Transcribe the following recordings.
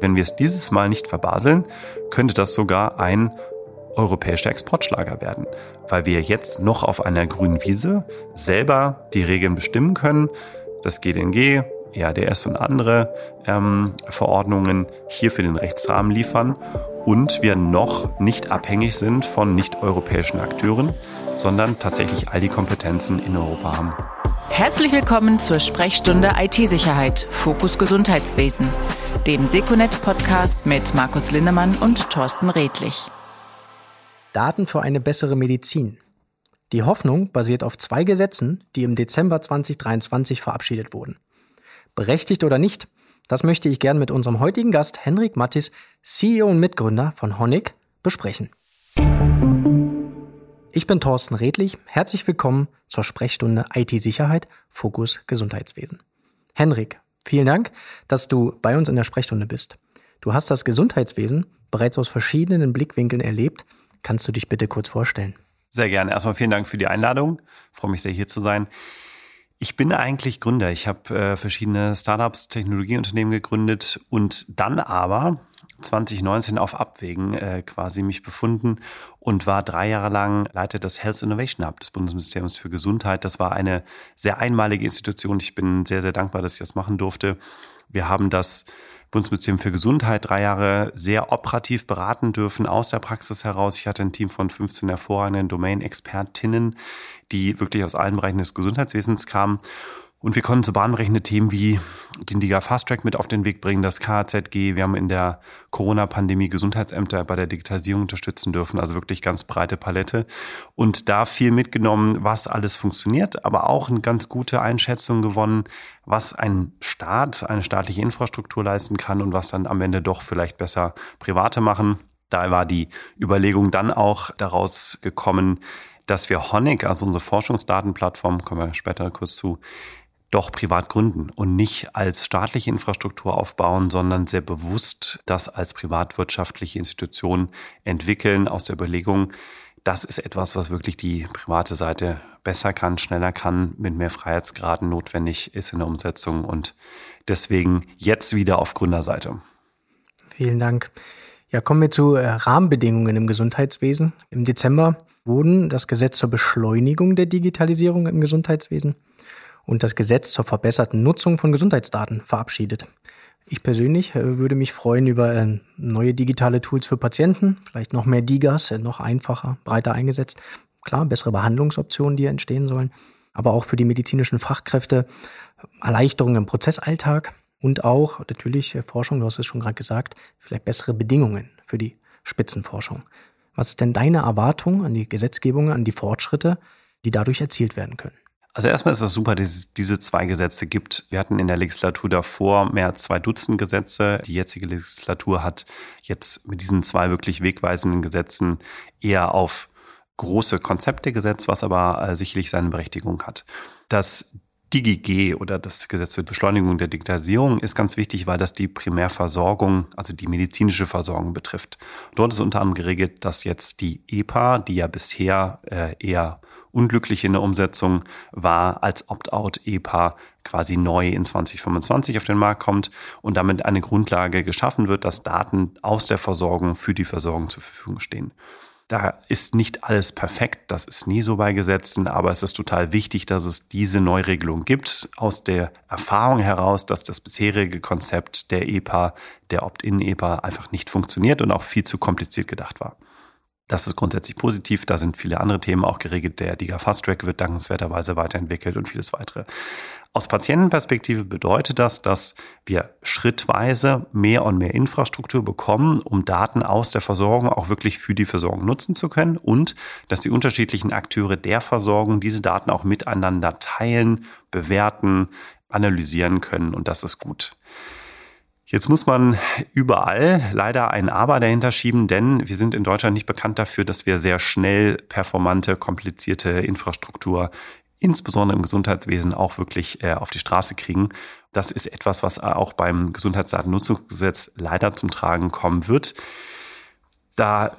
Wenn wir es dieses Mal nicht verbaseln, könnte das sogar ein europäischer Exportschlager werden, weil wir jetzt noch auf einer grünen Wiese selber die Regeln bestimmen können. Das GDNG, EADS und andere ähm, Verordnungen hier für den Rechtsrahmen liefern und wir noch nicht abhängig sind von nicht-europäischen Akteuren, sondern tatsächlich all die Kompetenzen in Europa haben. Herzlich willkommen zur Sprechstunde IT-Sicherheit, Fokus Gesundheitswesen, dem Seconet-Podcast mit Markus Linnemann und Thorsten Redlich. Daten für eine bessere Medizin. Die Hoffnung basiert auf zwei Gesetzen, die im Dezember 2023 verabschiedet wurden. Berechtigt oder nicht, das möchte ich gern mit unserem heutigen Gast Henrik Mattis, CEO und Mitgründer von Honig, besprechen. Ich bin Thorsten Redlich. Herzlich willkommen zur Sprechstunde IT-Sicherheit, Fokus Gesundheitswesen. Henrik, vielen Dank, dass du bei uns in der Sprechstunde bist. Du hast das Gesundheitswesen bereits aus verschiedenen Blickwinkeln erlebt. Kannst du dich bitte kurz vorstellen? Sehr gerne. Erstmal vielen Dank für die Einladung. Ich freue mich sehr, hier zu sein. Ich bin eigentlich Gründer. Ich habe äh, verschiedene Startups, Technologieunternehmen gegründet und dann aber 2019 auf Abwägen äh, quasi mich befunden und war drei Jahre lang Leiter des Health Innovation Hub des Bundesministeriums für Gesundheit. Das war eine sehr einmalige Institution. Ich bin sehr, sehr dankbar, dass ich das machen durfte. Wir haben das Bundesministerium für Gesundheit drei Jahre sehr operativ beraten dürfen aus der Praxis heraus. Ich hatte ein Team von 15 hervorragenden Domain-Expertinnen, die wirklich aus allen Bereichen des Gesundheitswesens kamen. Und wir konnten so bahnbrechende Themen wie den DIGA Fast Track mit auf den Weg bringen, das KZG. Wir haben in der Corona-Pandemie Gesundheitsämter bei der Digitalisierung unterstützen dürfen, also wirklich ganz breite Palette. Und da viel mitgenommen, was alles funktioniert, aber auch eine ganz gute Einschätzung gewonnen, was ein Staat, eine staatliche Infrastruktur leisten kann und was dann am Ende doch vielleicht besser Private machen. Da war die Überlegung dann auch daraus gekommen, dass wir Honig, also unsere Forschungsdatenplattform, kommen wir später kurz zu, doch privat gründen und nicht als staatliche Infrastruktur aufbauen, sondern sehr bewusst das als privatwirtschaftliche Institution entwickeln aus der Überlegung, das ist etwas, was wirklich die private Seite besser kann, schneller kann, mit mehr Freiheitsgraden notwendig ist in der Umsetzung und deswegen jetzt wieder auf Gründerseite. Vielen Dank. Ja, kommen wir zu äh, Rahmenbedingungen im Gesundheitswesen. Im Dezember wurden das Gesetz zur Beschleunigung der Digitalisierung im Gesundheitswesen und das Gesetz zur verbesserten Nutzung von Gesundheitsdaten verabschiedet. Ich persönlich äh, würde mich freuen über äh, neue digitale Tools für Patienten, vielleicht noch mehr Digas, äh, noch einfacher, breiter eingesetzt. Klar, bessere Behandlungsoptionen, die entstehen sollen, aber auch für die medizinischen Fachkräfte Erleichterungen im Prozessalltag und auch natürlich Forschung, du hast es schon gerade gesagt, vielleicht bessere Bedingungen für die Spitzenforschung. Was ist denn deine Erwartung an die Gesetzgebung, an die Fortschritte, die dadurch erzielt werden können? Also erstmal ist es super, dass es diese zwei Gesetze gibt. Wir hatten in der Legislatur davor mehr als zwei Dutzend Gesetze. Die jetzige Legislatur hat jetzt mit diesen zwei wirklich wegweisenden Gesetzen eher auf große Konzepte gesetzt, was aber äh, sicherlich seine Berechtigung hat. Das DigiG oder das Gesetz zur Beschleunigung der Digitalisierung ist ganz wichtig, weil das die Primärversorgung, also die medizinische Versorgung betrifft. Dort ist unter anderem geregelt, dass jetzt die EPA, die ja bisher äh, eher unglücklich in der Umsetzung war, als Opt-out-EPA quasi neu in 2025 auf den Markt kommt und damit eine Grundlage geschaffen wird, dass Daten aus der Versorgung für die Versorgung zur Verfügung stehen. Da ist nicht alles perfekt, das ist nie so bei Gesetzen, aber es ist total wichtig, dass es diese Neuregelung gibt, aus der Erfahrung heraus, dass das bisherige Konzept der EPA, der Opt-in-EPA einfach nicht funktioniert und auch viel zu kompliziert gedacht war. Das ist grundsätzlich positiv. Da sind viele andere Themen auch geregelt. Der DIGA Fast Track wird dankenswerterweise weiterentwickelt und vieles weitere. Aus Patientenperspektive bedeutet das, dass wir schrittweise mehr und mehr Infrastruktur bekommen, um Daten aus der Versorgung auch wirklich für die Versorgung nutzen zu können und dass die unterschiedlichen Akteure der Versorgung diese Daten auch miteinander teilen, bewerten, analysieren können und das ist gut. Jetzt muss man überall leider ein Aber dahinter schieben, denn wir sind in Deutschland nicht bekannt dafür, dass wir sehr schnell performante, komplizierte Infrastruktur insbesondere im Gesundheitswesen auch wirklich äh, auf die Straße kriegen. Das ist etwas, was auch beim Gesundheitsdatennutzungsgesetz leider zum Tragen kommen wird. Da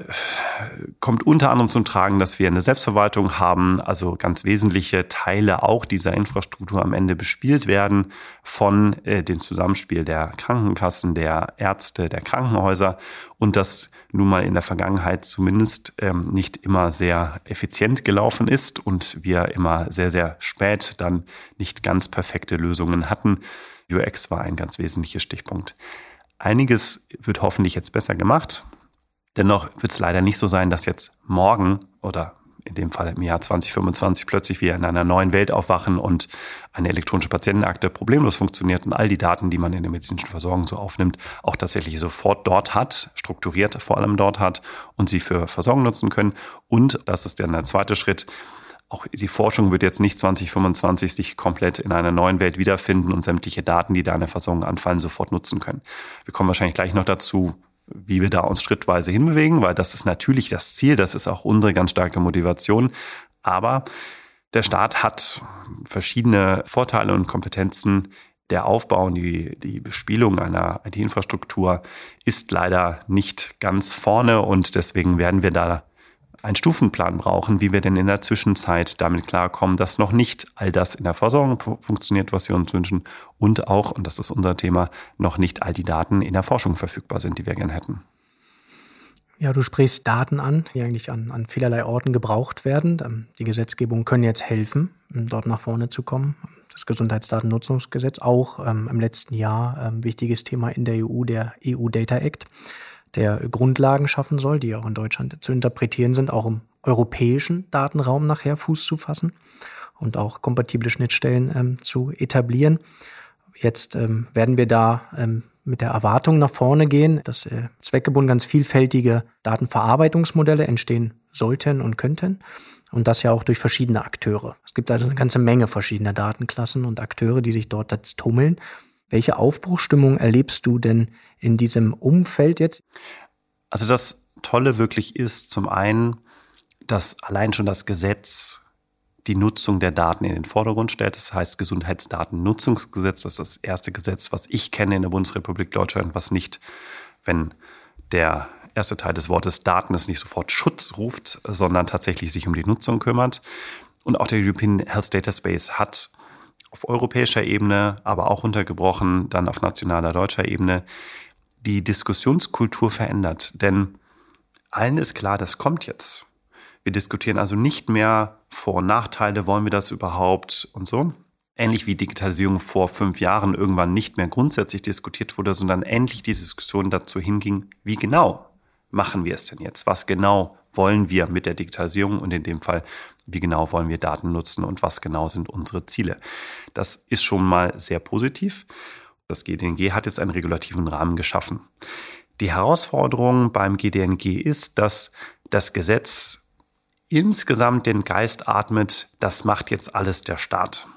kommt unter anderem zum Tragen, dass wir eine Selbstverwaltung haben, also ganz wesentliche Teile auch dieser Infrastruktur am Ende bespielt werden von äh, dem Zusammenspiel der Krankenkassen, der Ärzte, der Krankenhäuser und das nun mal in der Vergangenheit zumindest ähm, nicht immer sehr effizient gelaufen ist und wir immer sehr, sehr spät dann nicht ganz perfekte Lösungen hatten. UX war ein ganz wesentlicher Stichpunkt. Einiges wird hoffentlich jetzt besser gemacht. Dennoch wird es leider nicht so sein, dass jetzt morgen oder in dem Fall im Jahr 2025 plötzlich wir in einer neuen Welt aufwachen und eine elektronische Patientenakte problemlos funktioniert und all die Daten, die man in der medizinischen Versorgung so aufnimmt, auch tatsächlich sofort dort hat, strukturiert vor allem dort hat und sie für Versorgung nutzen können. Und, das ist dann der zweite Schritt, auch die Forschung wird jetzt nicht 2025 sich komplett in einer neuen Welt wiederfinden und sämtliche Daten, die da in der Versorgung anfallen, sofort nutzen können. Wir kommen wahrscheinlich gleich noch dazu, wie wir da uns schrittweise hinbewegen, weil das ist natürlich das Ziel, das ist auch unsere ganz starke Motivation. Aber der Staat hat verschiedene Vorteile und Kompetenzen. Der Aufbau und die, die Bespielung einer IT-Infrastruktur ist leider nicht ganz vorne und deswegen werden wir da einen Stufenplan brauchen, wie wir denn in der Zwischenzeit damit klarkommen, dass noch nicht all das in der Versorgung funktioniert, was wir uns wünschen und auch, und das ist unser Thema, noch nicht all die Daten in der Forschung verfügbar sind, die wir gern hätten. Ja, du sprichst Daten an, die eigentlich an, an vielerlei Orten gebraucht werden. Ähm, die Gesetzgebungen können jetzt helfen, dort nach vorne zu kommen. Das Gesundheitsdatennutzungsgesetz, auch ähm, im letzten Jahr ähm, wichtiges Thema in der EU, der EU Data Act der Grundlagen schaffen soll, die auch in Deutschland zu interpretieren sind, auch im europäischen Datenraum nachher Fuß zu fassen und auch kompatible Schnittstellen ähm, zu etablieren. Jetzt ähm, werden wir da ähm, mit der Erwartung nach vorne gehen, dass äh, zweckgebunden ganz vielfältige Datenverarbeitungsmodelle entstehen sollten und könnten. Und das ja auch durch verschiedene Akteure. Es gibt also eine ganze Menge verschiedener Datenklassen und Akteure, die sich dort jetzt tummeln. Welche Aufbruchstimmung erlebst du denn in diesem Umfeld jetzt? Also das Tolle wirklich ist zum einen, dass allein schon das Gesetz die Nutzung der Daten in den Vordergrund stellt. Das heißt Gesundheitsdatennutzungsgesetz. Das ist das erste Gesetz, was ich kenne in der Bundesrepublik Deutschland, was nicht, wenn der erste Teil des Wortes Daten es nicht sofort Schutz ruft, sondern tatsächlich sich um die Nutzung kümmert. Und auch der European Health Data Space hat auf europäischer Ebene, aber auch untergebrochen dann auf nationaler deutscher Ebene die Diskussionskultur verändert. Denn allen ist klar, das kommt jetzt. Wir diskutieren also nicht mehr Vor- und Nachteile, wollen wir das überhaupt und so. Ähnlich wie Digitalisierung vor fünf Jahren irgendwann nicht mehr grundsätzlich diskutiert wurde, sondern endlich die Diskussion dazu hinging, wie genau machen wir es denn jetzt? Was genau wollen wir mit der Digitalisierung und in dem Fall, wie genau wollen wir Daten nutzen und was genau sind unsere Ziele? Das ist schon mal sehr positiv. Das GDNG hat jetzt einen regulativen Rahmen geschaffen. Die Herausforderung beim GDNG ist, dass das Gesetz insgesamt den Geist atmet, das macht jetzt alles der Staat.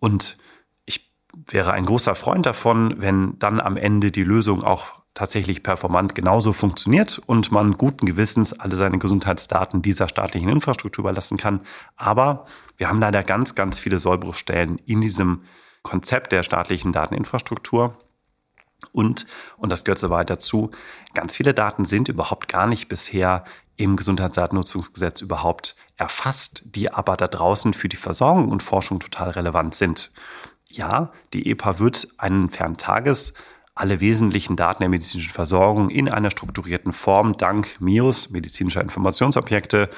Und ich wäre ein großer Freund davon, wenn dann am Ende die Lösung auch tatsächlich performant genauso funktioniert und man guten Gewissens alle seine Gesundheitsdaten dieser staatlichen Infrastruktur überlassen kann. Aber wir haben leider ganz, ganz viele Sollbruchstellen in diesem Konzept der staatlichen Dateninfrastruktur. Und, und das gehört so weit dazu, ganz viele Daten sind überhaupt gar nicht bisher im Gesundheitsdatennutzungsgesetz überhaupt erfasst, die aber da draußen für die Versorgung und Forschung total relevant sind. Ja, die EPA wird einen Ferntages alle wesentlichen Daten der medizinischen Versorgung in einer strukturierten Form dank MIOS, medizinischer Informationsobjekte,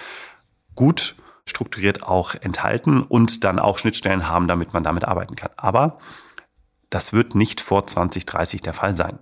gut strukturiert auch enthalten und dann auch Schnittstellen haben, damit man damit arbeiten kann. Aber das wird nicht vor 2030 der Fall sein.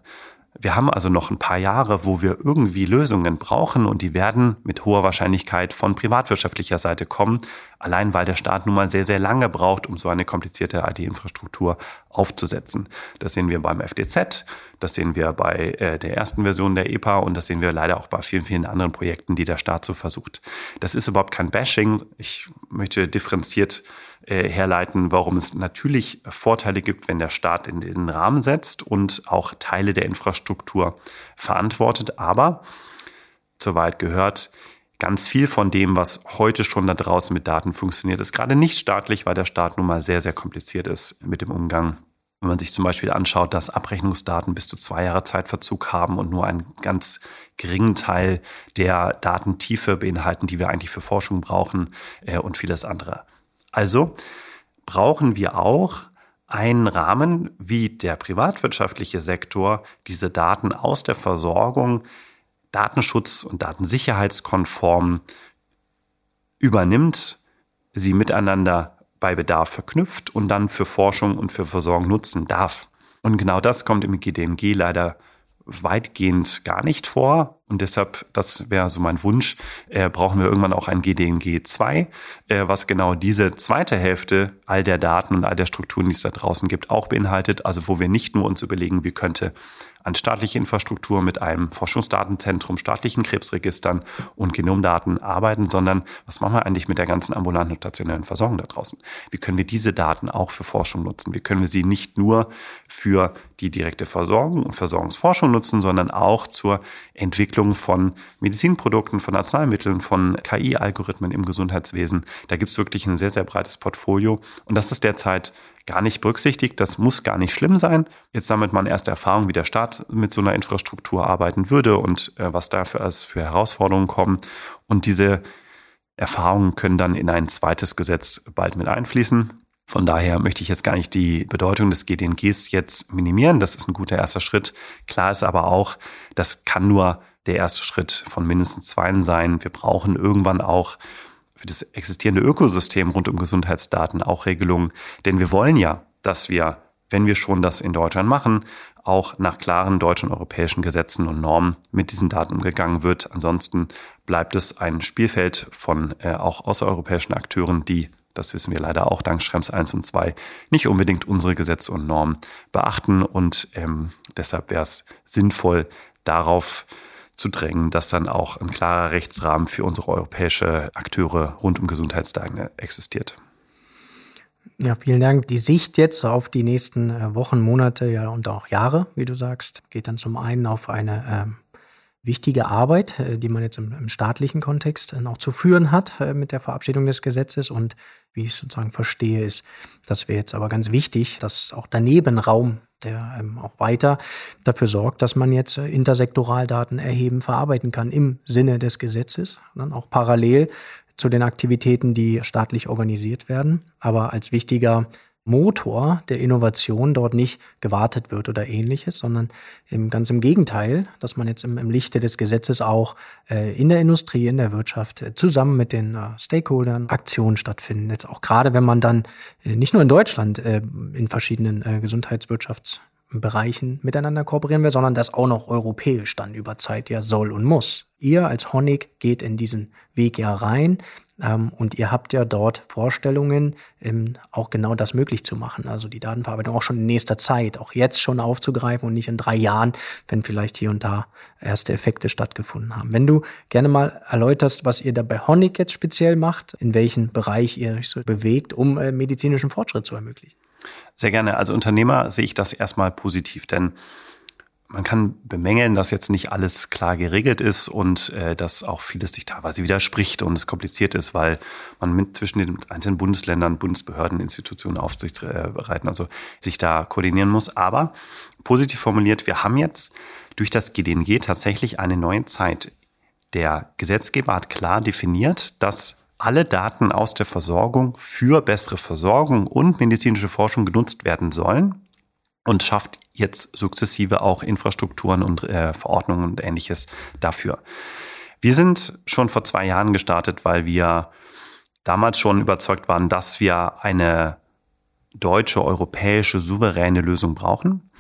Wir haben also noch ein paar Jahre, wo wir irgendwie Lösungen brauchen und die werden mit hoher Wahrscheinlichkeit von privatwirtschaftlicher Seite kommen, allein weil der Staat nun mal sehr, sehr lange braucht, um so eine komplizierte IT-Infrastruktur aufzusetzen. Das sehen wir beim FDZ, das sehen wir bei äh, der ersten Version der EPA und das sehen wir leider auch bei vielen, vielen anderen Projekten, die der Staat so versucht. Das ist überhaupt kein Bashing. Ich möchte differenziert äh, herleiten, warum es natürlich Vorteile gibt, wenn der Staat in den Rahmen setzt und auch Teile der Infrastruktur verantwortet. Aber soweit gehört, ganz viel von dem, was heute schon da draußen mit Daten funktioniert, ist gerade nicht staatlich, weil der Staat nun mal sehr, sehr kompliziert ist mit dem Umgang Wenn man sich zum Beispiel anschaut, dass Abrechnungsdaten bis zu zwei Jahre Zeitverzug haben und nur einen ganz geringen Teil der Datentiefe beinhalten, die wir eigentlich für Forschung brauchen äh, und vieles andere. Also brauchen wir auch einen Rahmen, wie der privatwirtschaftliche Sektor diese Daten aus der Versorgung datenschutz- und datensicherheitskonform übernimmt, sie miteinander bei Bedarf verknüpft und dann für Forschung und für Versorgung nutzen darf. Und genau das kommt im GDNG leider weitgehend gar nicht vor. Und deshalb, das wäre so mein Wunsch, äh, brauchen wir irgendwann auch ein GDNG 2, äh, was genau diese zweite Hälfte all der Daten und all der Strukturen, die es da draußen gibt, auch beinhaltet. Also wo wir nicht nur uns überlegen, wie könnte an staatliche Infrastruktur mit einem Forschungsdatenzentrum, staatlichen Krebsregistern und Genomdaten arbeiten, sondern was machen wir eigentlich mit der ganzen ambulanten und stationären Versorgung da draußen? Wie können wir diese Daten auch für Forschung nutzen? Wie können wir sie nicht nur für die direkte Versorgung und Versorgungsforschung nutzen, sondern auch zur Entwicklung von Medizinprodukten, von Arzneimitteln, von KI-Algorithmen im Gesundheitswesen. Da gibt es wirklich ein sehr, sehr breites Portfolio. Und das ist derzeit gar nicht berücksichtigt. Das muss gar nicht schlimm sein. Jetzt sammelt man erste Erfahrung, wie der Staat mit so einer Infrastruktur arbeiten würde und äh, was da für, als für Herausforderungen kommen. Und diese Erfahrungen können dann in ein zweites Gesetz bald mit einfließen. Von daher möchte ich jetzt gar nicht die Bedeutung des GDNGs jetzt minimieren. Das ist ein guter erster Schritt. Klar ist aber auch, das kann nur der erste Schritt von mindestens zwei sein. Wir brauchen irgendwann auch für das existierende Ökosystem rund um Gesundheitsdaten auch Regelungen. Denn wir wollen ja, dass wir, wenn wir schon das in Deutschland machen, auch nach klaren deutschen und europäischen Gesetzen und Normen mit diesen Daten umgegangen wird. Ansonsten bleibt es ein Spielfeld von äh, auch außereuropäischen Akteuren, die, das wissen wir leider auch dank Schrems 1 und 2, nicht unbedingt unsere Gesetze und Normen beachten. Und ähm, deshalb wäre es sinnvoll, darauf zu drängen, dass dann auch ein klarer Rechtsrahmen für unsere europäische Akteure rund um Gesundheitsdaten existiert. Ja, vielen Dank. Die Sicht jetzt auf die nächsten äh, Wochen, Monate ja, und auch Jahre, wie du sagst, geht dann zum einen auf eine ähm, wichtige Arbeit, äh, die man jetzt im, im staatlichen Kontext äh, noch zu führen hat äh, mit der Verabschiedung des Gesetzes. Und wie ich es sozusagen verstehe, ist, das wäre jetzt aber ganz wichtig, dass auch daneben Raum der ähm, auch weiter dafür sorgt, dass man jetzt äh, intersektoral Daten erheben, verarbeiten kann im Sinne des Gesetzes, dann auch parallel zu den Aktivitäten, die staatlich organisiert werden, aber als wichtiger Motor der Innovation dort nicht gewartet wird oder ähnliches, sondern im, ganz im Gegenteil, dass man jetzt im, im Lichte des Gesetzes auch äh, in der Industrie, in der Wirtschaft äh, zusammen mit den äh, Stakeholdern Aktionen stattfinden. Jetzt auch gerade, wenn man dann äh, nicht nur in Deutschland äh, in verschiedenen äh, Gesundheitswirtschaftsbereichen miteinander kooperieren will, sondern das auch noch europäisch dann über Zeit ja soll und muss. Ihr als Honig geht in diesen Weg ja rein. Ähm, und ihr habt ja dort Vorstellungen, ähm, auch genau das möglich zu machen. Also die Datenverarbeitung auch schon in nächster Zeit, auch jetzt schon aufzugreifen und nicht in drei Jahren, wenn vielleicht hier und da erste Effekte stattgefunden haben. Wenn du gerne mal erläuterst, was ihr da bei Honig jetzt speziell macht, in welchen Bereich ihr euch so bewegt, um äh, medizinischen Fortschritt zu ermöglichen. Sehr gerne. Als Unternehmer sehe ich das erstmal positiv, denn man kann bemängeln, dass jetzt nicht alles klar geregelt ist und äh, dass auch vieles sich teilweise widerspricht und es kompliziert ist, weil man mit zwischen den einzelnen Bundesländern, Bundesbehörden, Institutionen, Aufsichtsbereiten also sich da koordinieren muss. Aber positiv formuliert, wir haben jetzt durch das GDNG tatsächlich eine neue Zeit. Der Gesetzgeber hat klar definiert, dass alle Daten aus der Versorgung für bessere Versorgung und medizinische Forschung genutzt werden sollen und schafft jetzt sukzessive auch Infrastrukturen und äh, Verordnungen und ähnliches dafür. Wir sind schon vor zwei Jahren gestartet, weil wir damals schon überzeugt waren, dass wir eine deutsche, europäische, souveräne Lösung brauchen.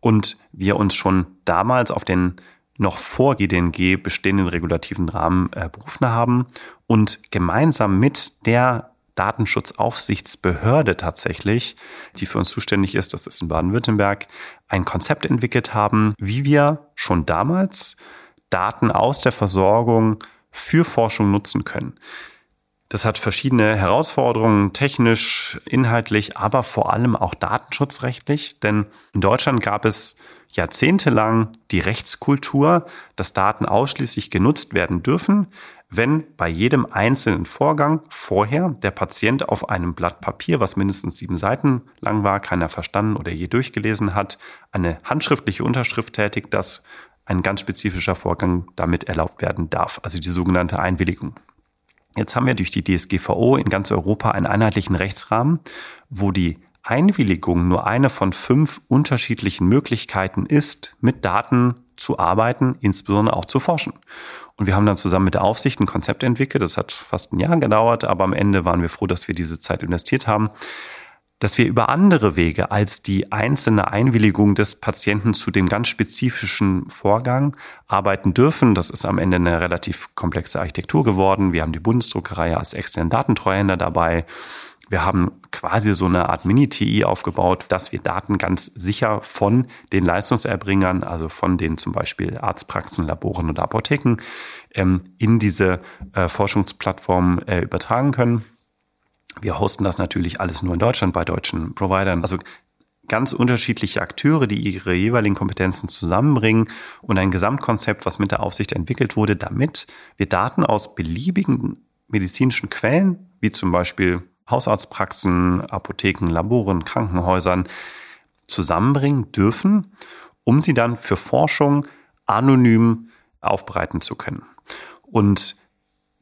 Und wir uns schon damals auf den noch vor GDNG bestehenden regulativen Rahmen äh, berufen haben und gemeinsam mit der Datenschutzaufsichtsbehörde tatsächlich, die für uns zuständig ist, das ist in Baden-Württemberg, ein Konzept entwickelt haben, wie wir schon damals Daten aus der Versorgung für Forschung nutzen können. Das hat verschiedene Herausforderungen, technisch, inhaltlich, aber vor allem auch datenschutzrechtlich. Denn in Deutschland gab es jahrzehntelang die Rechtskultur, dass Daten ausschließlich genutzt werden dürfen, wenn bei jedem einzelnen Vorgang vorher der Patient auf einem Blatt Papier, was mindestens sieben Seiten lang war, keiner verstanden oder je durchgelesen hat, eine handschriftliche Unterschrift tätigt, dass ein ganz spezifischer Vorgang damit erlaubt werden darf, also die sogenannte Einwilligung. Jetzt haben wir durch die DSGVO in ganz Europa einen einheitlichen Rechtsrahmen, wo die Einwilligung nur eine von fünf unterschiedlichen Möglichkeiten ist, mit Daten zu arbeiten, insbesondere auch zu forschen. Und wir haben dann zusammen mit der Aufsicht ein Konzept entwickelt. Das hat fast ein Jahr gedauert, aber am Ende waren wir froh, dass wir diese Zeit investiert haben, dass wir über andere Wege als die einzelne Einwilligung des Patienten zu dem ganz spezifischen Vorgang arbeiten dürfen. Das ist am Ende eine relativ komplexe Architektur geworden. Wir haben die Bundesdruckerei als externen Datentreuhänder dabei. Wir haben quasi so eine Art Mini-TI aufgebaut, dass wir Daten ganz sicher von den Leistungserbringern, also von den zum Beispiel Arztpraxen, Laboren oder Apotheken, ähm, in diese äh, Forschungsplattform äh, übertragen können. Wir hosten das natürlich alles nur in Deutschland bei deutschen Providern. Also ganz unterschiedliche Akteure, die ihre jeweiligen Kompetenzen zusammenbringen und ein Gesamtkonzept, was mit der Aufsicht entwickelt wurde, damit wir Daten aus beliebigen medizinischen Quellen, wie zum Beispiel Hausarztpraxen, Apotheken, Laboren, Krankenhäusern zusammenbringen dürfen, um sie dann für Forschung anonym aufbereiten zu können. Und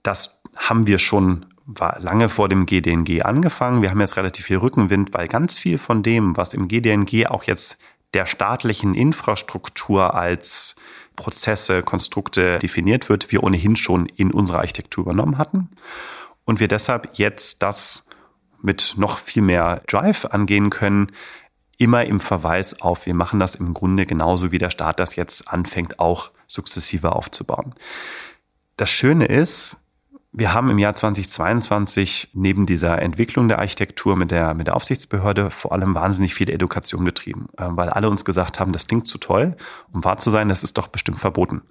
das haben wir schon war lange vor dem GDNG angefangen. Wir haben jetzt relativ viel Rückenwind, weil ganz viel von dem, was im GDNG auch jetzt der staatlichen Infrastruktur als Prozesse, Konstrukte definiert wird, wir ohnehin schon in unserer Architektur übernommen hatten. Und wir deshalb jetzt das mit noch viel mehr Drive angehen können, immer im Verweis auf, wir machen das im Grunde genauso wie der Staat das jetzt anfängt, auch sukzessive aufzubauen. Das Schöne ist, wir haben im Jahr 2022 neben dieser Entwicklung der Architektur mit der, mit der Aufsichtsbehörde vor allem wahnsinnig viel Education betrieben, äh, weil alle uns gesagt haben, das klingt zu toll, um wahr zu sein, das ist doch bestimmt verboten.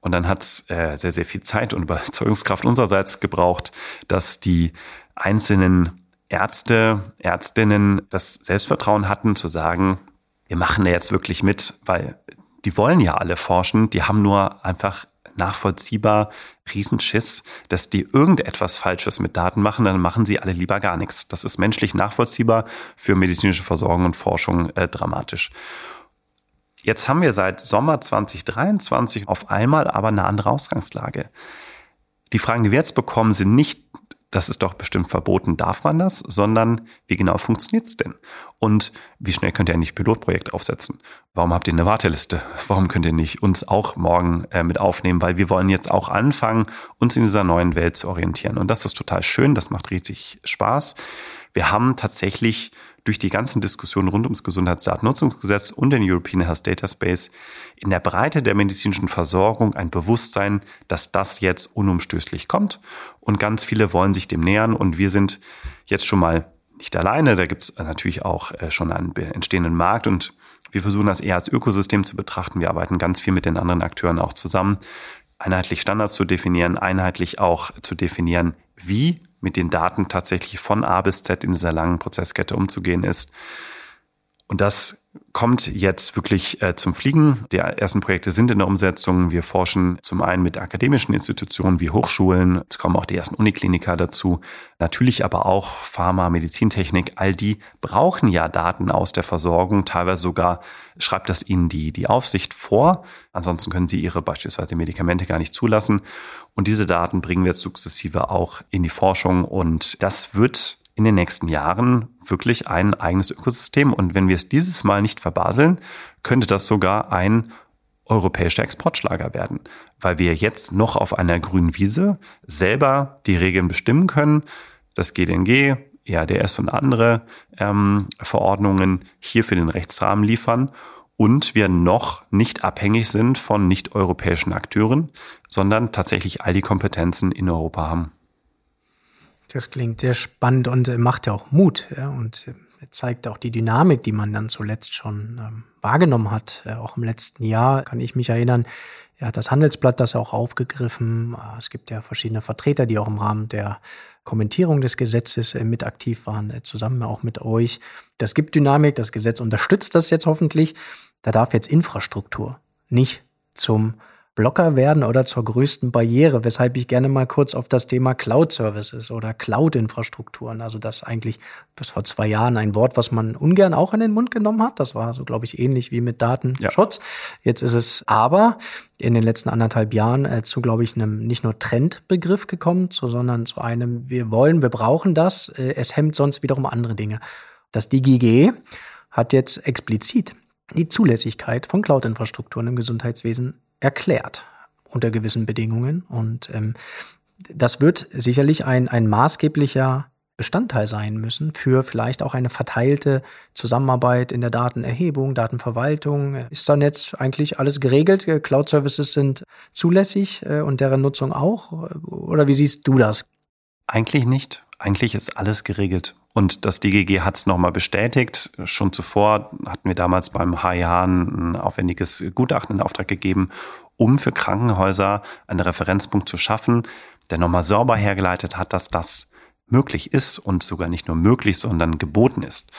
Und dann hat es äh, sehr, sehr viel Zeit und Überzeugungskraft unsererseits gebraucht, dass die einzelnen Ärzte, Ärztinnen das Selbstvertrauen hatten zu sagen, wir machen da jetzt wirklich mit, weil die wollen ja alle forschen, die haben nur einfach nachvollziehbar Riesenschiss, dass die irgendetwas Falsches mit Daten machen, dann machen sie alle lieber gar nichts. Das ist menschlich nachvollziehbar, für medizinische Versorgung und Forschung äh, dramatisch. Jetzt haben wir seit Sommer 2023 auf einmal aber eine andere Ausgangslage. Die Fragen, die wir jetzt bekommen, sind nicht das ist doch bestimmt verboten, darf man das, sondern wie genau funktioniert es denn? Und wie schnell könnt ihr ein Pilotprojekt aufsetzen? Warum habt ihr eine Warteliste? Warum könnt ihr nicht uns auch morgen äh, mit aufnehmen? Weil wir wollen jetzt auch anfangen, uns in dieser neuen Welt zu orientieren. Und das ist total schön, das macht riesig Spaß. Wir haben tatsächlich durch die ganzen Diskussionen rund ums Gesundheitsdatennutzungsgesetz und den European Health Data Space in der Breite der medizinischen Versorgung ein Bewusstsein, dass das jetzt unumstößlich kommt. Und ganz viele wollen sich dem nähern. Und wir sind jetzt schon mal nicht alleine. Da gibt es natürlich auch äh, schon einen entstehenden Markt und wir versuchen das eher als Ökosystem zu betrachten. Wir arbeiten ganz viel mit den anderen Akteuren auch zusammen, einheitlich Standards zu definieren, einheitlich auch zu definieren, wie mit den Daten tatsächlich von A bis Z in dieser langen Prozesskette umzugehen ist. Und das kommt jetzt wirklich äh, zum Fliegen. Die ersten Projekte sind in der Umsetzung. Wir forschen zum einen mit akademischen Institutionen wie Hochschulen. Es kommen auch die ersten Unikliniker dazu. Natürlich aber auch Pharma, Medizintechnik. All die brauchen ja Daten aus der Versorgung. Teilweise sogar schreibt das ihnen die, die Aufsicht vor. Ansonsten können sie ihre beispielsweise Medikamente gar nicht zulassen. Und diese Daten bringen wir jetzt sukzessive auch in die Forschung. Und das wird in den nächsten Jahren wirklich ein eigenes Ökosystem. Und wenn wir es dieses Mal nicht verbaseln, könnte das sogar ein europäischer Exportschlager werden, weil wir jetzt noch auf einer grünen Wiese selber die Regeln bestimmen können. Das GDNG, EADS und andere ähm, Verordnungen hier für den Rechtsrahmen liefern und wir noch nicht abhängig sind von nicht-europäischen Akteuren, sondern tatsächlich all die Kompetenzen in Europa haben. Das klingt sehr spannend und äh, macht ja auch Mut ja, und äh, zeigt auch die Dynamik, die man dann zuletzt schon ähm, wahrgenommen hat. Äh, auch im letzten Jahr kann ich mich erinnern, er hat das Handelsblatt das auch aufgegriffen. Äh, es gibt ja verschiedene Vertreter, die auch im Rahmen der Kommentierung des Gesetzes mit aktiv waren, zusammen auch mit euch. Das gibt Dynamik, das Gesetz unterstützt das jetzt hoffentlich. Da darf jetzt Infrastruktur nicht zum Blocker werden oder zur größten Barriere, weshalb ich gerne mal kurz auf das Thema Cloud-Services oder Cloud-Infrastrukturen, also das eigentlich bis vor zwei Jahren ein Wort, was man ungern auch in den Mund genommen hat. Das war so, glaube ich, ähnlich wie mit Datenschutz. Ja. Jetzt ist es aber in den letzten anderthalb Jahren äh, zu, glaube ich, einem nicht nur Trendbegriff gekommen, zu, sondern zu einem, wir wollen, wir brauchen das, äh, es hemmt sonst wiederum andere Dinge. Das DGG hat jetzt explizit die Zulässigkeit von Cloud-Infrastrukturen im Gesundheitswesen erklärt unter gewissen Bedingungen. Und ähm, das wird sicherlich ein, ein maßgeblicher Bestandteil sein müssen für vielleicht auch eine verteilte Zusammenarbeit in der Datenerhebung, Datenverwaltung. Ist dann jetzt eigentlich alles geregelt? Cloud-Services sind zulässig äh, und deren Nutzung auch? Oder wie siehst du das? Eigentlich nicht. Eigentlich ist alles geregelt. Und das DGG hat es nochmal bestätigt. Schon zuvor hatten wir damals beim HIH ein aufwendiges Gutachten in Auftrag gegeben, um für Krankenhäuser einen Referenzpunkt zu schaffen, der nochmal sauber hergeleitet hat, dass das möglich ist und sogar nicht nur möglich, sondern geboten ist.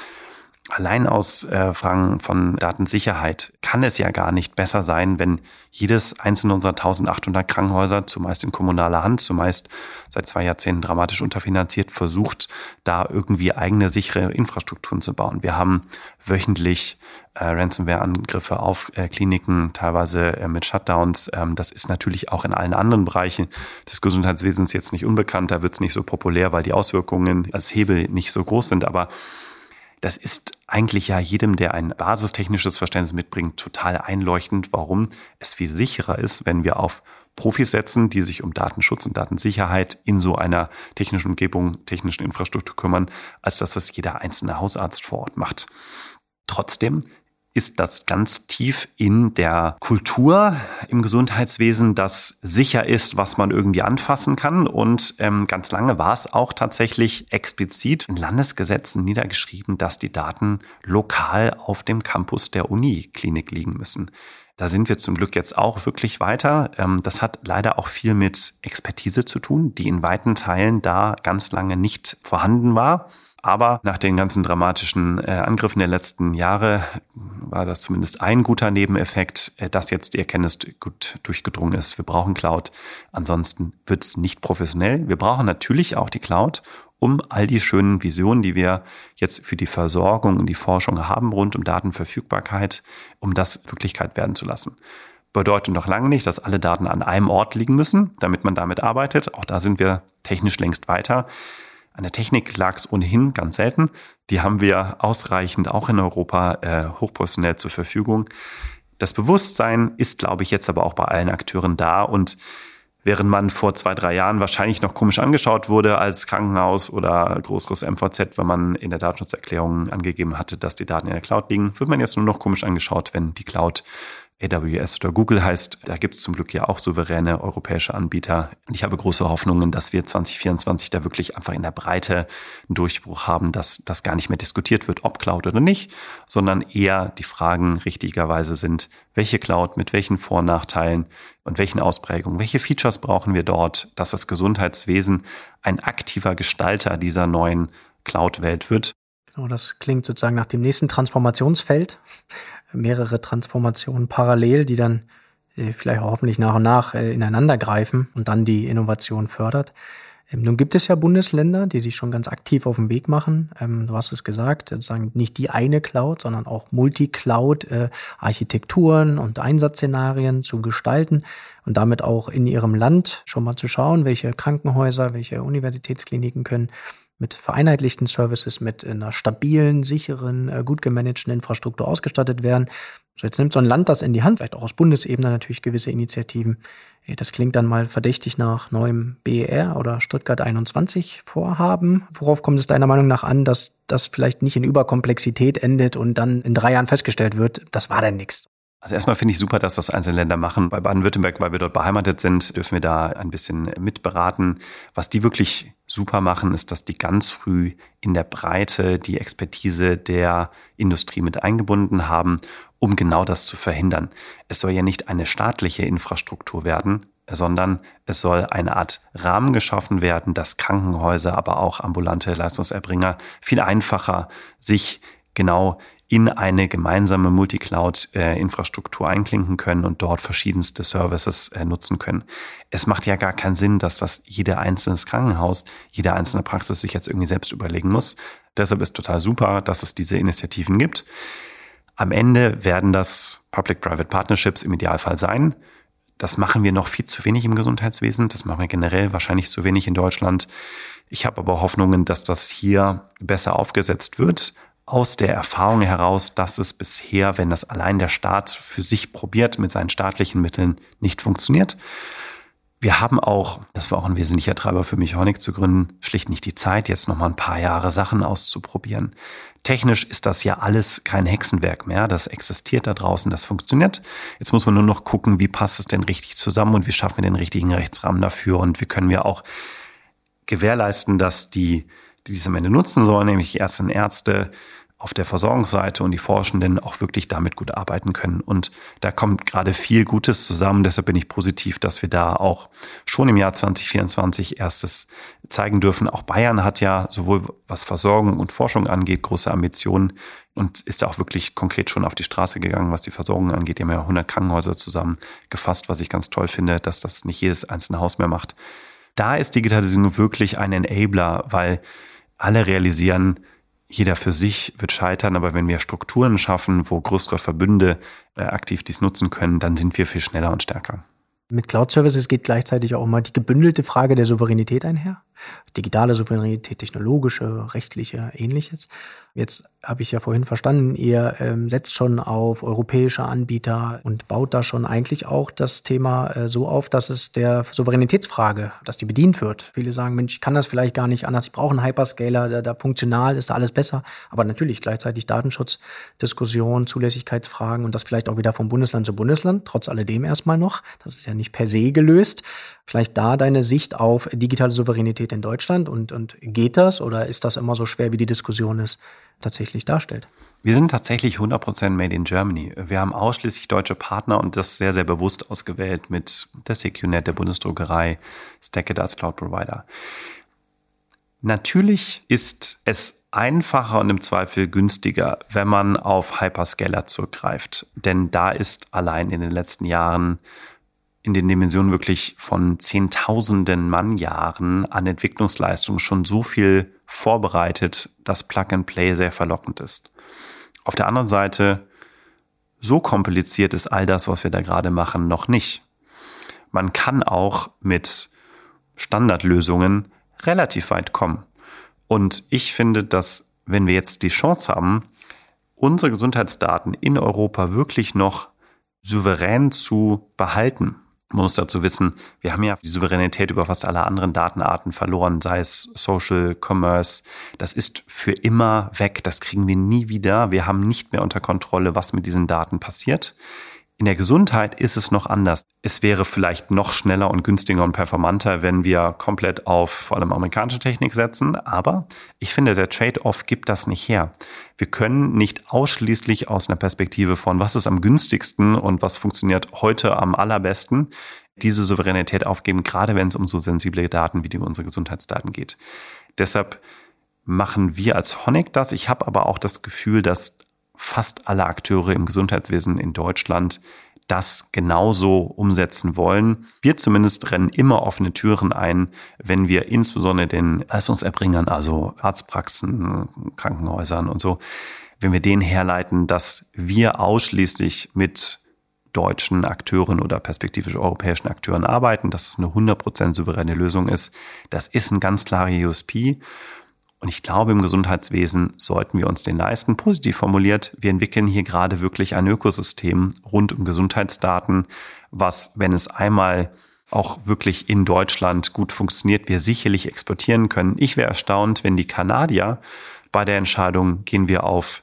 Allein aus äh, Fragen von Datensicherheit kann es ja gar nicht besser sein, wenn jedes einzelne unserer 1800 Krankenhäuser, zumeist in kommunaler Hand, zumeist seit zwei Jahrzehnten dramatisch unterfinanziert, versucht, da irgendwie eigene sichere Infrastrukturen zu bauen. Wir haben wöchentlich äh, Ransomware-Angriffe auf äh, Kliniken, teilweise äh, mit Shutdowns. Ähm, das ist natürlich auch in allen anderen Bereichen des Gesundheitswesens jetzt nicht unbekannt. Da wird es nicht so populär, weil die Auswirkungen als Hebel nicht so groß sind. Aber das ist eigentlich ja jedem, der ein basistechnisches Verständnis mitbringt, total einleuchtend, warum es viel sicherer ist, wenn wir auf Profis setzen, die sich um Datenschutz und Datensicherheit in so einer technischen Umgebung, technischen Infrastruktur kümmern, als dass das jeder einzelne Hausarzt vor Ort macht. Trotzdem ist das ganz tief in der Kultur im Gesundheitswesen, das sicher ist, was man irgendwie anfassen kann. Und ähm, ganz lange war es auch tatsächlich explizit in Landesgesetzen niedergeschrieben, dass die Daten lokal auf dem Campus der Uniklinik liegen müssen. Da sind wir zum Glück jetzt auch wirklich weiter. Ähm, das hat leider auch viel mit Expertise zu tun, die in weiten Teilen da ganz lange nicht vorhanden war. Aber nach den ganzen dramatischen äh, Angriffen der letzten Jahre war das zumindest ein guter Nebeneffekt, äh, dass jetzt die Erkenntnis gut durchgedrungen ist. Wir brauchen Cloud. Ansonsten wird es nicht professionell. Wir brauchen natürlich auch die Cloud, um all die schönen Visionen, die wir jetzt für die Versorgung und die Forschung haben rund um Datenverfügbarkeit, um das Wirklichkeit werden zu lassen bedeutet noch lange nicht, dass alle Daten an einem Ort liegen müssen, damit man damit arbeitet. Auch da sind wir technisch längst weiter. An der Technik lag es ohnehin ganz selten. Die haben wir ausreichend auch in Europa äh, hochprofessionell zur Verfügung. Das Bewusstsein ist, glaube ich, jetzt aber auch bei allen Akteuren da und während man vor zwei, drei Jahren wahrscheinlich noch komisch angeschaut wurde als Krankenhaus oder größeres MVZ, wenn man in der Datenschutzerklärung angegeben hatte, dass die Daten in der Cloud liegen, wird man jetzt nur noch komisch angeschaut, wenn die Cloud AWS oder Google heißt. Da gibt es zum Glück ja auch souveräne europäische Anbieter. Ich habe große Hoffnungen, dass wir 2024 da wirklich einfach in der Breite einen Durchbruch haben, dass das gar nicht mehr diskutiert wird, ob Cloud oder nicht, sondern eher die Fragen richtigerweise sind, welche Cloud mit welchen Vor- und Nachteilen und welchen Ausprägungen, welche Features brauchen wir dort, dass das Gesundheitswesen ein aktiver Gestalter dieser neuen Cloud-Welt wird. Genau, das klingt sozusagen nach dem nächsten Transformationsfeld mehrere Transformationen parallel, die dann äh, vielleicht hoffentlich nach und nach äh, ineinander greifen und dann die Innovation fördert. Ähm, nun gibt es ja Bundesländer, die sich schon ganz aktiv auf den Weg machen. Ähm, du hast es gesagt, sozusagen nicht die eine Cloud, sondern auch Multi-Cloud-Architekturen äh, und Einsatzszenarien zu gestalten und damit auch in ihrem Land schon mal zu schauen, welche Krankenhäuser, welche Universitätskliniken können mit vereinheitlichten Services, mit einer stabilen, sicheren, äh, gut gemanagten Infrastruktur ausgestattet werden. So, jetzt nimmt so ein Land das in die Hand, vielleicht auch aus Bundesebene natürlich gewisse Initiativen. Äh, das klingt dann mal verdächtig nach neuem BER oder Stuttgart 21 Vorhaben. Worauf kommt es deiner Meinung nach an, dass das vielleicht nicht in Überkomplexität endet und dann in drei Jahren festgestellt wird, das war denn nichts? Also erstmal finde ich super, dass das einzelne Länder machen. Bei Baden-Württemberg, weil wir dort beheimatet sind, dürfen wir da ein bisschen mitberaten. Was die wirklich super machen, ist, dass die ganz früh in der Breite die Expertise der Industrie mit eingebunden haben, um genau das zu verhindern. Es soll ja nicht eine staatliche Infrastruktur werden, sondern es soll eine Art Rahmen geschaffen werden, dass Krankenhäuser, aber auch ambulante Leistungserbringer viel einfacher sich genau in eine gemeinsame Multicloud-Infrastruktur einklinken können und dort verschiedenste Services äh, nutzen können. Es macht ja gar keinen Sinn, dass das jeder einzelne Krankenhaus, jede einzelne Praxis sich jetzt irgendwie selbst überlegen muss. Deshalb ist total super, dass es diese Initiativen gibt. Am Ende werden das Public-Private Partnerships im Idealfall sein. Das machen wir noch viel zu wenig im Gesundheitswesen. Das machen wir generell wahrscheinlich zu wenig in Deutschland. Ich habe aber Hoffnungen, dass das hier besser aufgesetzt wird. Aus der Erfahrung heraus, dass es bisher, wenn das allein der Staat für sich probiert, mit seinen staatlichen Mitteln nicht funktioniert. Wir haben auch, das war auch ein wesentlicher Treiber für mich, Honig zu gründen, schlicht nicht die Zeit, jetzt noch mal ein paar Jahre Sachen auszuprobieren. Technisch ist das ja alles kein Hexenwerk mehr. Das existiert da draußen, das funktioniert. Jetzt muss man nur noch gucken, wie passt es denn richtig zusammen und wie schaffen wir den richtigen Rechtsrahmen dafür und wie können wir auch gewährleisten, dass die, die dies am Ende nutzen sollen, nämlich die Ärztinnen und Ärzte, auf der Versorgungsseite und die Forschenden auch wirklich damit gut arbeiten können. Und da kommt gerade viel Gutes zusammen. Deshalb bin ich positiv, dass wir da auch schon im Jahr 2024 erstes zeigen dürfen. Auch Bayern hat ja sowohl was Versorgung und Forschung angeht, große Ambitionen und ist da auch wirklich konkret schon auf die Straße gegangen, was die Versorgung angeht. Die haben ja 100 Krankenhäuser zusammengefasst, was ich ganz toll finde, dass das nicht jedes einzelne Haus mehr macht. Da ist Digitalisierung wirklich ein Enabler, weil alle realisieren, jeder für sich wird scheitern, aber wenn wir Strukturen schaffen, wo größere Verbünde äh, aktiv dies nutzen können, dann sind wir viel schneller und stärker. Mit Cloud Services geht gleichzeitig auch mal die gebündelte Frage der Souveränität einher. Digitale Souveränität, technologische, rechtliche, ähnliches. Jetzt habe ich ja vorhin verstanden, ihr ähm, setzt schon auf europäische Anbieter und baut da schon eigentlich auch das Thema äh, so auf, dass es der Souveränitätsfrage, dass die bedient wird. Viele sagen, Mensch, ich kann das vielleicht gar nicht anders, ich brauche einen Hyperscaler, da, da funktional ist da alles besser. Aber natürlich gleichzeitig Datenschutzdiskussion, Zulässigkeitsfragen und das vielleicht auch wieder vom Bundesland zu Bundesland, trotz alledem erstmal noch. Das ist ja nicht per se gelöst. Vielleicht da deine Sicht auf digitale Souveränität in Deutschland und, und geht das oder ist das immer so schwer, wie die Diskussion ist? tatsächlich darstellt. Wir sind tatsächlich 100% Made in Germany. Wir haben ausschließlich deutsche Partner und das sehr, sehr bewusst ausgewählt mit der SecuNet, der Bundesdruckerei, Stackit als Cloud Provider. Natürlich ist es einfacher und im Zweifel günstiger, wenn man auf Hyperscaler zurückgreift. Denn da ist allein in den letzten Jahren in den Dimensionen wirklich von Zehntausenden Mannjahren an Entwicklungsleistung schon so viel vorbereitet, dass Plug and Play sehr verlockend ist. Auf der anderen Seite, so kompliziert ist all das, was wir da gerade machen, noch nicht. Man kann auch mit Standardlösungen relativ weit kommen. Und ich finde, dass wenn wir jetzt die Chance haben, unsere Gesundheitsdaten in Europa wirklich noch souverän zu behalten, man muss dazu wissen, wir haben ja die Souveränität über fast alle anderen Datenarten verloren, sei es Social, Commerce. Das ist für immer weg. Das kriegen wir nie wieder. Wir haben nicht mehr unter Kontrolle, was mit diesen Daten passiert. In der Gesundheit ist es noch anders. Es wäre vielleicht noch schneller und günstiger und performanter, wenn wir komplett auf vor allem amerikanische Technik setzen. Aber ich finde, der Trade-off gibt das nicht her. Wir können nicht ausschließlich aus einer Perspektive von, was ist am günstigsten und was funktioniert heute am allerbesten, diese Souveränität aufgeben, gerade wenn es um so sensible Daten wie unsere Gesundheitsdaten geht. Deshalb machen wir als Honeck das. Ich habe aber auch das Gefühl, dass fast alle Akteure im Gesundheitswesen in Deutschland das genauso umsetzen wollen. Wir zumindest rennen immer offene Türen ein, wenn wir insbesondere den Leistungserbringern, also Arztpraxen, Krankenhäusern und so, wenn wir denen herleiten, dass wir ausschließlich mit deutschen Akteuren oder perspektivisch europäischen Akteuren arbeiten, dass es eine 100% souveräne Lösung ist. Das ist ein ganz klarer USP. Und ich glaube, im Gesundheitswesen sollten wir uns den leisten. Positiv formuliert, wir entwickeln hier gerade wirklich ein Ökosystem rund um Gesundheitsdaten, was, wenn es einmal auch wirklich in Deutschland gut funktioniert, wir sicherlich exportieren können. Ich wäre erstaunt, wenn die Kanadier bei der Entscheidung, gehen wir auf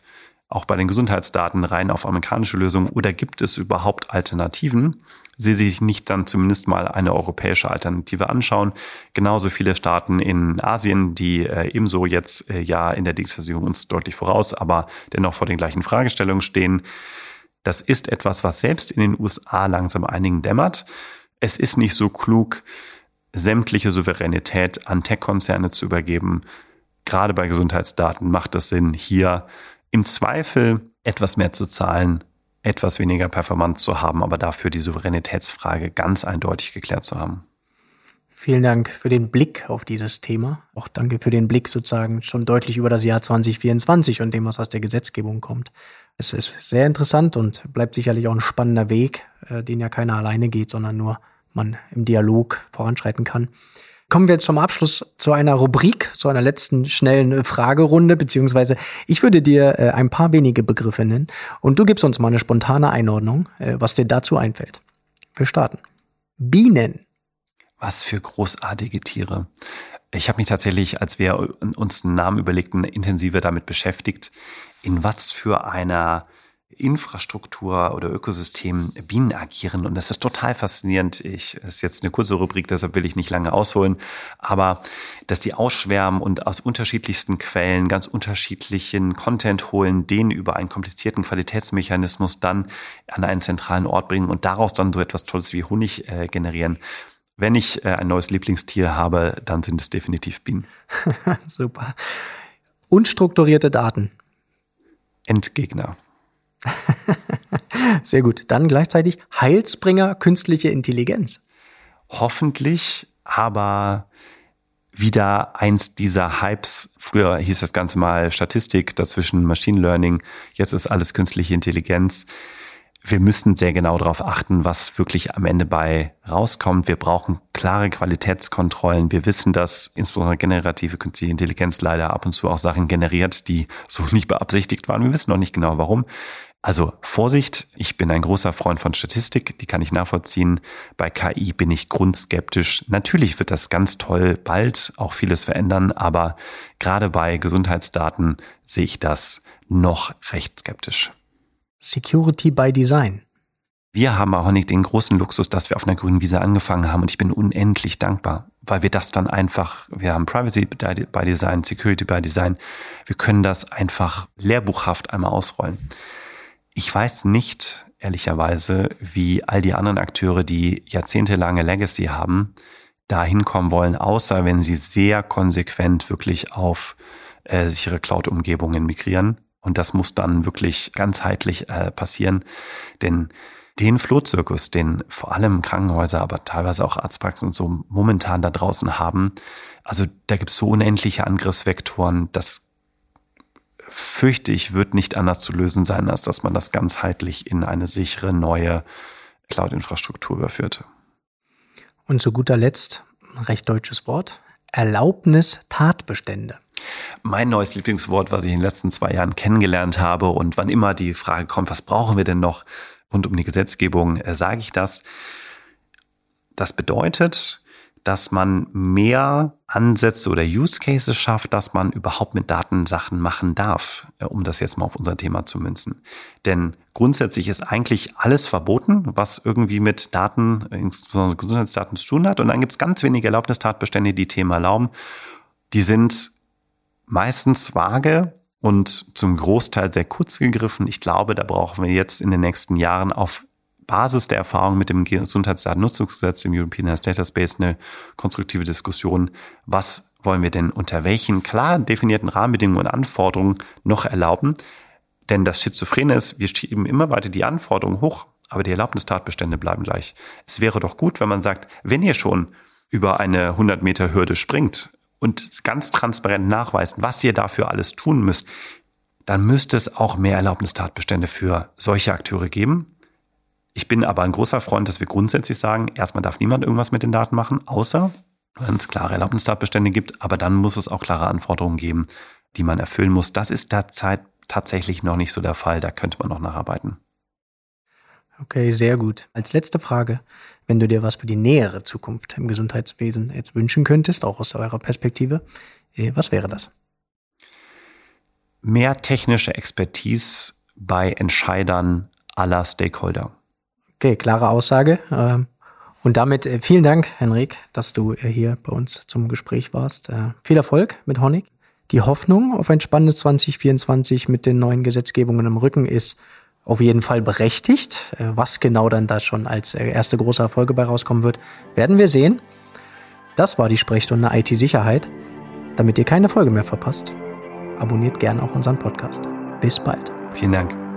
auch bei den Gesundheitsdaten rein auf amerikanische Lösungen oder gibt es überhaupt Alternativen, sie sich nicht dann zumindest mal eine europäische Alternative anschauen. Genauso viele Staaten in Asien, die äh, ebenso jetzt äh, ja in der Digitalisierung uns deutlich voraus, aber dennoch vor den gleichen Fragestellungen stehen. Das ist etwas, was selbst in den USA langsam einigen dämmert. Es ist nicht so klug, sämtliche Souveränität an Tech-Konzerne zu übergeben. Gerade bei Gesundheitsdaten macht es Sinn, hier im Zweifel etwas mehr zu zahlen, etwas weniger Performance zu haben, aber dafür die Souveränitätsfrage ganz eindeutig geklärt zu haben. Vielen Dank für den Blick auf dieses Thema. Auch danke für den Blick sozusagen schon deutlich über das Jahr 2024 und dem, was aus der Gesetzgebung kommt. Es ist sehr interessant und bleibt sicherlich auch ein spannender Weg, äh, den ja keiner alleine geht, sondern nur man im Dialog voranschreiten kann. Kommen wir zum Abschluss zu einer Rubrik, zu einer letzten schnellen Fragerunde, beziehungsweise ich würde dir äh, ein paar wenige Begriffe nennen und du gibst uns mal eine spontane Einordnung, äh, was dir dazu einfällt. Wir starten. Bienen. Was für großartige Tiere. Ich habe mich tatsächlich, als wir uns einen Namen überlegten, intensiver damit beschäftigt, in was für einer Infrastruktur oder Ökosystem Bienen agieren. Und das ist total faszinierend. Ich, das ist jetzt eine kurze Rubrik, deshalb will ich nicht lange ausholen. Aber, dass die ausschwärmen und aus unterschiedlichsten Quellen ganz unterschiedlichen Content holen, den über einen komplizierten Qualitätsmechanismus dann an einen zentralen Ort bringen und daraus dann so etwas Tolles wie Honig äh, generieren. Wenn ich äh, ein neues Lieblingstier habe, dann sind es definitiv Bienen. Super. Unstrukturierte Daten. Endgegner. Sehr gut. Dann gleichzeitig Heilsbringer künstliche Intelligenz. Hoffentlich, aber wieder eins dieser Hypes. Früher hieß das Ganze mal Statistik, dazwischen Machine Learning. Jetzt ist alles künstliche Intelligenz wir müssen sehr genau darauf achten, was wirklich am Ende bei rauskommt. Wir brauchen klare Qualitätskontrollen. Wir wissen, dass insbesondere generative künstliche Intelligenz leider ab und zu auch Sachen generiert, die so nicht beabsichtigt waren. Wir wissen noch nicht genau warum. Also Vorsicht, ich bin ein großer Freund von Statistik, die kann ich nachvollziehen. Bei KI bin ich grundskeptisch. Natürlich wird das ganz toll bald auch vieles verändern, aber gerade bei Gesundheitsdaten sehe ich das noch recht skeptisch. Security by Design. Wir haben auch nicht den großen Luxus, dass wir auf einer grünen Wiese angefangen haben und ich bin unendlich dankbar, weil wir das dann einfach, wir haben Privacy by Design, Security by Design, wir können das einfach lehrbuchhaft einmal ausrollen. Ich weiß nicht, ehrlicherweise, wie all die anderen Akteure, die jahrzehntelange Legacy haben, da hinkommen wollen, außer wenn sie sehr konsequent wirklich auf äh, sichere Cloud-Umgebungen migrieren. Und das muss dann wirklich ganzheitlich äh, passieren. Denn den Flohzirkus, den vor allem Krankenhäuser, aber teilweise auch Arztpraxen und so momentan da draußen haben, also da gibt es so unendliche Angriffsvektoren, das fürchte ich, wird nicht anders zu lösen sein, als dass man das ganzheitlich in eine sichere neue Cloud-Infrastruktur überführt. Und zu guter Letzt, ein recht deutsches Wort, Erlaubnis-Tatbestände mein neues Lieblingswort, was ich in den letzten zwei Jahren kennengelernt habe. Und wann immer die Frage kommt, was brauchen wir denn noch rund um die Gesetzgebung, äh, sage ich das. Das bedeutet, dass man mehr Ansätze oder Use Cases schafft, dass man überhaupt mit Daten Sachen machen darf, äh, um das jetzt mal auf unser Thema zu münzen. Denn grundsätzlich ist eigentlich alles verboten, was irgendwie mit Daten, insbesondere Gesundheitsdaten zu tun hat. Und dann gibt es ganz wenige Erlaubnistatbestände, die Thema erlauben. Die sind meistens vage und zum Großteil sehr kurz gegriffen. Ich glaube, da brauchen wir jetzt in den nächsten Jahren auf Basis der Erfahrung mit dem Gesundheitsdatennutzungsgesetz im European Health Data Space eine konstruktive Diskussion. Was wollen wir denn unter welchen klar definierten Rahmenbedingungen und Anforderungen noch erlauben? Denn das Schizophrene ist, wir schieben immer weiter die Anforderungen hoch, aber die Erlaubnistatbestände bleiben gleich. Es wäre doch gut, wenn man sagt, wenn ihr schon über eine 100 Meter Hürde springt, und ganz transparent nachweisen, was ihr dafür alles tun müsst, dann müsste es auch mehr Erlaubnistatbestände für solche Akteure geben. Ich bin aber ein großer Freund, dass wir grundsätzlich sagen, erstmal darf niemand irgendwas mit den Daten machen, außer wenn es klare Erlaubnistatbestände gibt, aber dann muss es auch klare Anforderungen geben, die man erfüllen muss. Das ist derzeit tatsächlich noch nicht so der Fall, da könnte man noch nacharbeiten. Okay, sehr gut. Als letzte Frage, wenn du dir was für die nähere Zukunft im Gesundheitswesen jetzt wünschen könntest, auch aus eurer Perspektive, äh, was wäre das? Mehr technische Expertise bei Entscheidern aller Stakeholder. Okay, klare Aussage. Ähm, und damit äh, vielen Dank, Henrik, dass du äh, hier bei uns zum Gespräch warst. Viel Erfolg mit Honig. Die Hoffnung auf ein spannendes 2024 mit den neuen Gesetzgebungen im Rücken ist auf jeden Fall berechtigt. Äh, was genau dann da schon als äh, erste große Erfolge bei rauskommen wird, werden wir sehen. Das war die Sprechstunde IT-Sicherheit. Damit ihr keine Folge mehr verpasst, abonniert gerne auch unseren Podcast. Bis bald. Vielen Dank.